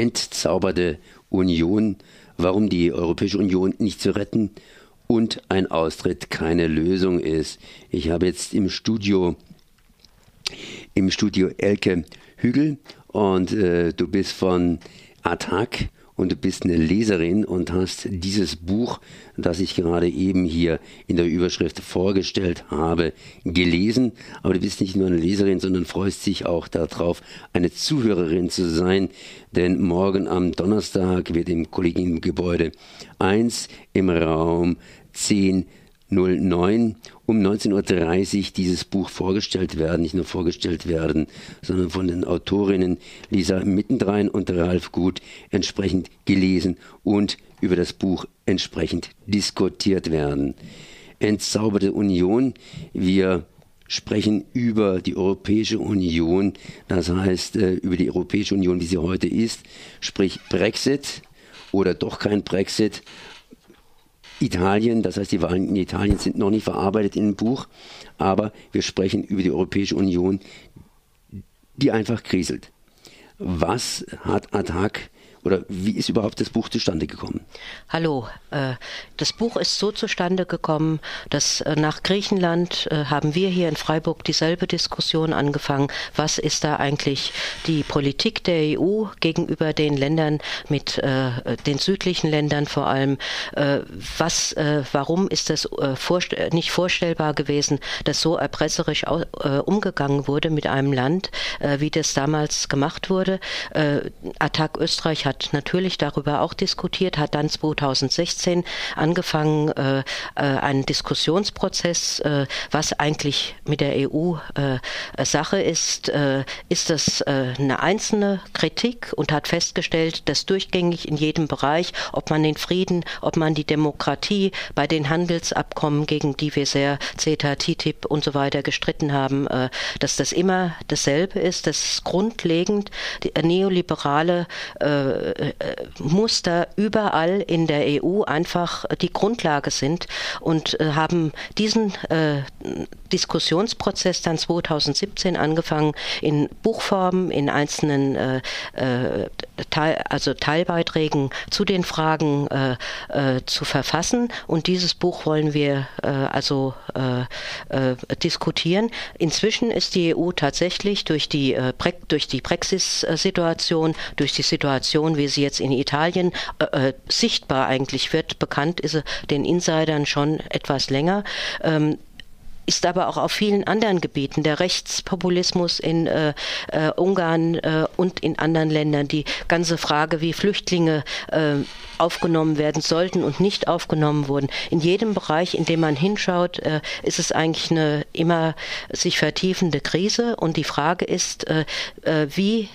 entzauberte Union, warum die Europäische Union nicht zu retten und ein Austritt keine Lösung ist. Ich habe jetzt im Studio im Studio Elke Hügel und äh, du bist von Attac und du bist eine Leserin und hast dieses Buch, das ich gerade eben hier in der Überschrift vorgestellt habe, gelesen. Aber du bist nicht nur eine Leserin, sondern freust dich auch darauf, eine Zuhörerin zu sein. Denn morgen am Donnerstag wird im Kollegiengebäude 1 im Raum 10 09 um 19.30 Uhr dieses Buch vorgestellt werden, nicht nur vorgestellt werden, sondern von den Autorinnen Lisa Mittendrein und Ralf Gut entsprechend gelesen und über das Buch entsprechend diskutiert werden. Entzauberte Union, wir sprechen über die Europäische Union, das heißt äh, über die Europäische Union, wie sie heute ist, sprich Brexit oder doch kein Brexit Italien, das heißt, die Wahlen in Italien sind noch nicht verarbeitet in dem Buch, aber wir sprechen über die Europäische Union, die einfach kriselt. Was hat Attac oder wie ist überhaupt das Buch zustande gekommen? Hallo, äh, das Buch ist so zustande gekommen, dass äh, nach Griechenland äh, haben wir hier in Freiburg dieselbe Diskussion angefangen. Was ist da eigentlich die Politik der EU gegenüber den Ländern mit den südlichen Ländern vor allem? Was, warum ist das nicht vorstellbar gewesen, dass so erpresserisch umgegangen wurde mit einem Land, wie das damals gemacht wurde? Attac Österreich hat hat natürlich darüber auch diskutiert, hat dann 2016 angefangen, äh, äh, einen Diskussionsprozess, äh, was eigentlich mit der EU äh, Sache ist. Äh, ist das äh, eine einzelne Kritik und hat festgestellt, dass durchgängig in jedem Bereich, ob man den Frieden, ob man die Demokratie bei den Handelsabkommen, gegen die wir sehr CETA, TTIP und so weiter gestritten haben, dass das immer dasselbe ist, dass grundlegend neoliberale äh, äh, Muster überall in der EU einfach die Grundlage sind und äh, haben diesen äh, Diskussionsprozess dann 2017 angefangen, in Buchformen, in einzelnen äh, äh, Teil, also Teilbeiträgen zu den Fragen äh, äh, zu verfassen. Und dieses Buch wollen wir äh, also äh, diskutieren. Inzwischen ist die EU tatsächlich durch die, durch die Brexit-Situation, durch die Situation, wie sie jetzt in Italien sichtbar eigentlich wird, bekannt ist den Insidern schon etwas länger. Ähm, ist aber auch auf vielen anderen Gebieten, der Rechtspopulismus in äh, äh, Ungarn äh, und in anderen Ländern, die ganze Frage, wie Flüchtlinge äh, aufgenommen werden sollten und nicht aufgenommen wurden. In jedem Bereich, in dem man hinschaut, äh, ist es eigentlich eine immer sich vertiefende Krise und die Frage ist, äh, wie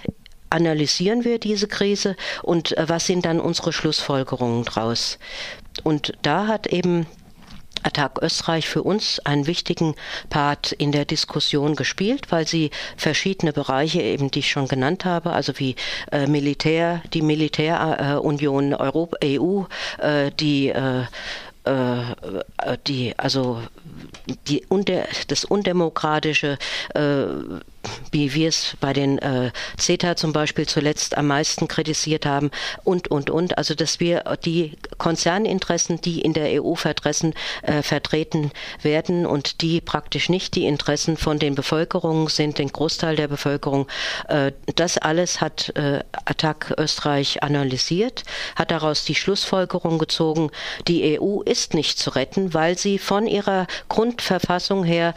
analysieren wir diese Krise und was sind dann unsere Schlussfolgerungen daraus? Und da hat eben Attac Österreich für uns einen wichtigen Part in der Diskussion gespielt, weil sie verschiedene Bereiche eben, die ich schon genannt habe, also wie äh, Militär, die Militärunion äh, EU, äh, die äh, äh, die also die das undemokratische äh, wie wir es bei den äh, CETA zum Beispiel zuletzt am meisten kritisiert haben und, und, und. Also, dass wir die Konzerninteressen, die in der EU vertreten, äh, vertreten werden und die praktisch nicht die Interessen von den Bevölkerungen sind, den Großteil der Bevölkerung, äh, das alles hat äh, Attac Österreich analysiert, hat daraus die Schlussfolgerung gezogen, die EU ist nicht zu retten, weil sie von ihrer Grundverfassung her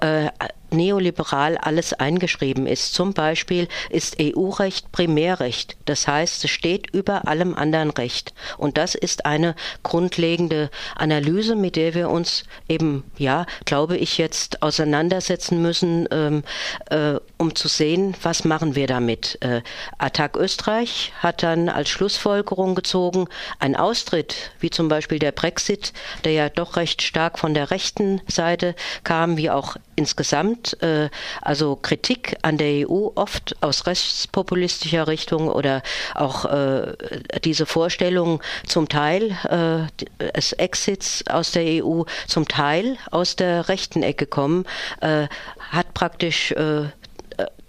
äh, neoliberal alles eingeschrieben ist. Zum Beispiel ist EU-Recht Primärrecht. Das heißt, es steht über allem anderen Recht. Und das ist eine grundlegende Analyse, mit der wir uns eben, ja, glaube ich, jetzt auseinandersetzen müssen, ähm, äh, um zu sehen, was machen wir damit. Äh, Attac Österreich hat dann als Schlussfolgerung gezogen, ein Austritt, wie zum Beispiel der Brexit, der ja doch recht stark von der rechten Seite kam, wie auch insgesamt, äh, also Kritik an der EU oft aus rechtspopulistischer Richtung oder auch äh, diese Vorstellung zum Teil äh, des Exits aus der EU, zum Teil aus der rechten Ecke kommen, äh, hat praktisch äh,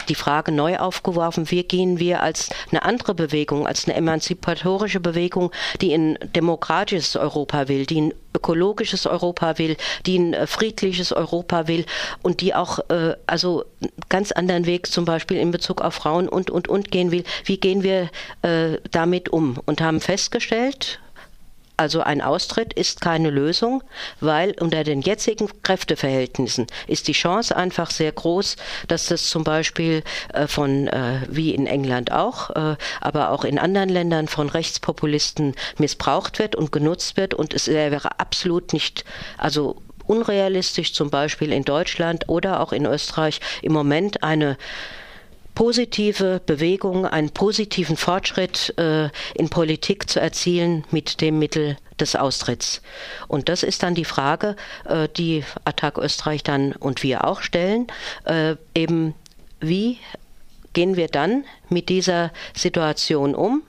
die Frage neu aufgeworfen, wie gehen wir als eine andere Bewegung, als eine emanzipatorische Bewegung, die ein demokratisches Europa will, die ein ökologisches Europa will, die ein äh, friedliches Europa will und die auch äh, also ganz anderen Weg zum Beispiel in Bezug auf Frauen und und und gehen will. Wie gehen wir äh, damit um? Und haben festgestellt, also ein Austritt ist keine Lösung, weil unter den jetzigen Kräfteverhältnissen ist die Chance einfach sehr groß, dass das zum Beispiel äh, von, äh, wie in England auch, äh, aber auch in anderen Ländern von Rechtspopulisten missbraucht wird und genutzt wird. Und es wäre absolut nicht, also unrealistisch zum Beispiel in Deutschland oder auch in Österreich im Moment eine positive Bewegung, einen positiven Fortschritt äh, in Politik zu erzielen mit dem Mittel des Austritts. Und das ist dann die Frage, äh, die Attac Österreich dann und wir auch stellen, äh, eben wie gehen wir dann mit dieser Situation um?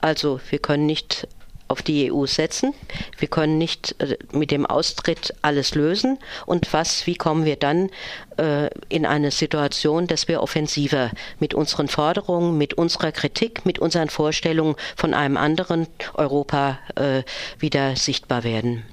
Also wir können nicht auf die EU setzen. Wir können nicht äh, mit dem Austritt alles lösen. Und was, wie kommen wir dann äh, in eine Situation, dass wir offensiver mit unseren Forderungen, mit unserer Kritik, mit unseren Vorstellungen von einem anderen Europa äh, wieder sichtbar werden?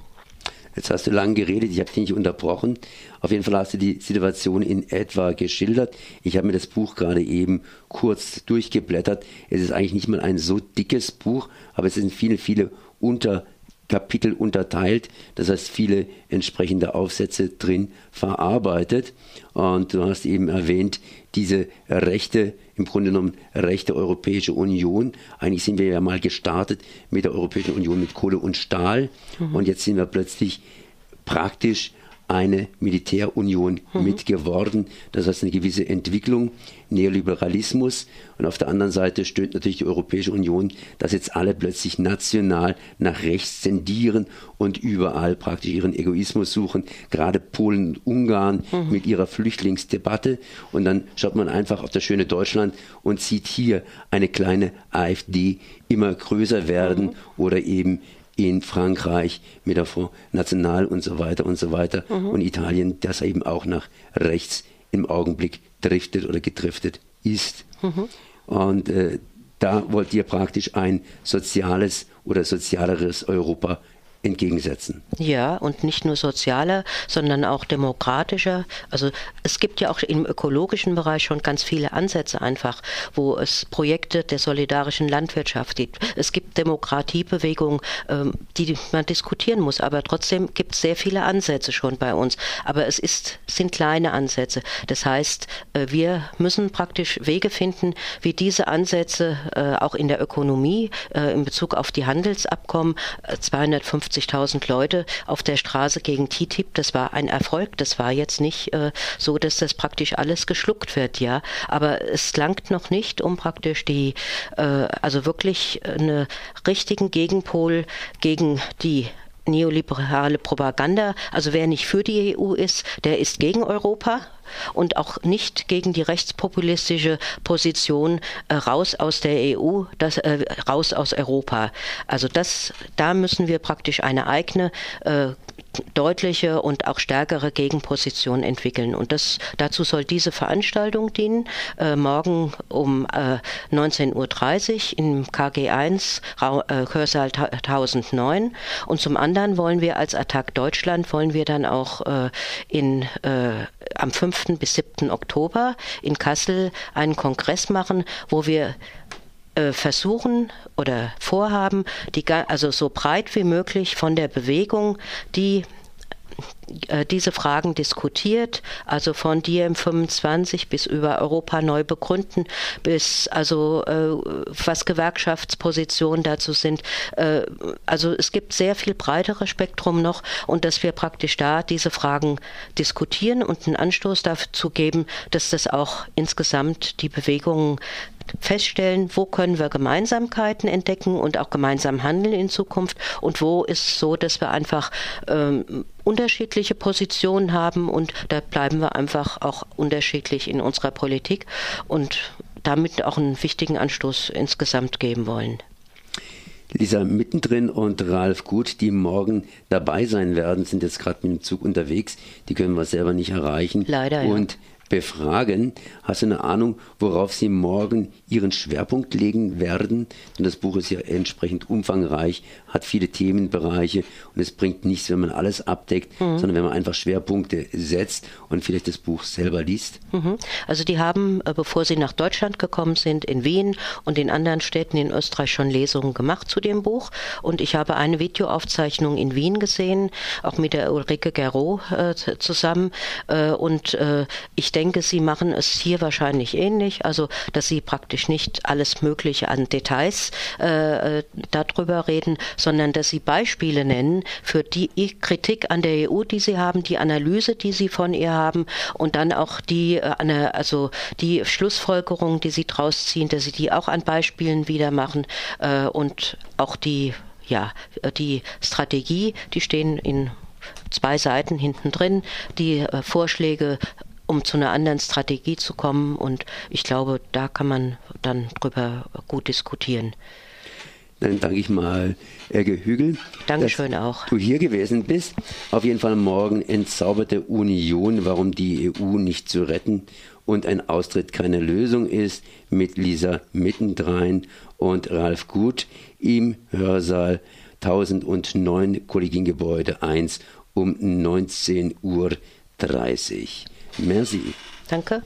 Jetzt hast du lange geredet, ich habe dich nicht unterbrochen. Auf jeden Fall hast du die Situation in etwa geschildert. Ich habe mir das Buch gerade eben kurz durchgeblättert. Es ist eigentlich nicht mal ein so dickes Buch, aber es sind viele, viele Unterkapitel unterteilt. Das heißt, viele entsprechende Aufsätze drin verarbeitet. Und du hast eben erwähnt, diese Rechte, im Grunde genommen Rechte Europäische Union. Eigentlich sind wir ja mal gestartet mit der Europäischen Union mit Kohle und Stahl. Mhm. Und jetzt sind wir plötzlich praktisch eine Militärunion mhm. mit geworden. Das heißt eine gewisse Entwicklung, Neoliberalismus. Und auf der anderen Seite stöhnt natürlich die Europäische Union, dass jetzt alle plötzlich national nach rechts tendieren und überall praktisch ihren Egoismus suchen. Gerade Polen und Ungarn mhm. mit ihrer Flüchtlingsdebatte. Und dann schaut man einfach auf das schöne Deutschland und sieht hier eine kleine AfD immer größer werden mhm. oder eben in Frankreich mit der Front National und so weiter und so weiter mhm. und Italien, das eben auch nach rechts im Augenblick driftet oder gedriftet ist. Mhm. Und äh, da wollt ihr praktisch ein soziales oder sozialeres Europa entgegensetzen. Ja, und nicht nur sozialer, sondern auch demokratischer. Also es gibt ja auch im ökologischen Bereich schon ganz viele Ansätze einfach, wo es Projekte der solidarischen Landwirtschaft gibt. Es gibt Demokratiebewegungen, ähm, die man diskutieren muss, aber trotzdem gibt es sehr viele Ansätze schon bei uns. Aber es ist, sind kleine Ansätze. Das heißt, äh, wir müssen praktisch Wege finden, wie diese Ansätze äh, auch in der Ökonomie äh, in Bezug auf die Handelsabkommen 250 50.000 Leute auf der Straße gegen TTIP. Das war ein Erfolg. Das war jetzt nicht äh, so, dass das praktisch alles geschluckt wird, ja. Aber es langt noch nicht, um praktisch die, äh, also wirklich einen richtigen Gegenpol gegen die neoliberale Propaganda. Also wer nicht für die EU ist, der ist gegen Europa und auch nicht gegen die rechtspopulistische Position äh, raus aus der EU, das, äh, raus aus Europa. Also das, da müssen wir praktisch eine eigene äh, deutliche und auch stärkere Gegenposition entwickeln. Und das, dazu soll diese Veranstaltung dienen, äh, morgen um äh, 19.30 Uhr im KG1, äh, Hörsaal 1009. Und zum anderen wollen wir als Attac Deutschland, wollen wir dann auch äh, in, äh, am 5. bis 7. Oktober in Kassel einen Kongress machen, wo wir versuchen oder vorhaben, die, also so breit wie möglich von der Bewegung, die äh, diese Fragen diskutiert, also von DiEM 25 bis über Europa neu begründen, bis also äh, was Gewerkschaftspositionen dazu sind. Äh, also es gibt sehr viel breiteres Spektrum noch und dass wir praktisch da diese Fragen diskutieren und einen Anstoß dazu geben, dass das auch insgesamt die Bewegungen feststellen, wo können wir Gemeinsamkeiten entdecken und auch gemeinsam handeln in Zukunft und wo ist es so, dass wir einfach ähm, unterschiedliche Positionen haben und da bleiben wir einfach auch unterschiedlich in unserer Politik und damit auch einen wichtigen Anstoß insgesamt geben wollen. Lisa mittendrin und Ralf Gut, die morgen dabei sein werden, sind jetzt gerade mit dem Zug unterwegs. Die können wir selber nicht erreichen. Leider. Und befragen. Hast du eine Ahnung, worauf Sie morgen Ihren Schwerpunkt legen werden? Denn das Buch ist ja entsprechend umfangreich, hat viele Themenbereiche und es bringt nichts, wenn man alles abdeckt, mhm. sondern wenn man einfach Schwerpunkte setzt und vielleicht das Buch selber liest. Mhm. Also die haben, äh, bevor sie nach Deutschland gekommen sind, in Wien und in anderen Städten in Österreich schon Lesungen gemacht zu dem Buch und ich habe eine Videoaufzeichnung in Wien gesehen, auch mit der Ulrike Gerot äh, zusammen äh, und äh, ich denke, denke, Sie machen es hier wahrscheinlich ähnlich, also dass Sie praktisch nicht alles Mögliche an Details äh, äh darüber reden, sondern dass Sie Beispiele nennen für die Kritik an der EU, die Sie haben, die Analyse, die Sie von ihr haben und dann auch die, äh, also die Schlussfolgerungen, die Sie draus ziehen, dass Sie die auch an Beispielen wieder machen äh, und auch die ja, die Strategie, die stehen in zwei Seiten hinten drin, die äh, Vorschläge um zu einer anderen Strategie zu kommen. Und ich glaube, da kann man dann drüber gut diskutieren. Dann danke ich mal Elke Hügel. Dankeschön auch. Du hier gewesen bist. Auf jeden Fall morgen entzauberte Union, warum die EU nicht zu retten und ein Austritt keine Lösung ist, mit Lisa Mittendrein und Ralf Gut im Hörsaal 1009 Kollegiengebäude 1 um 19.30 Uhr. Merci. Danke.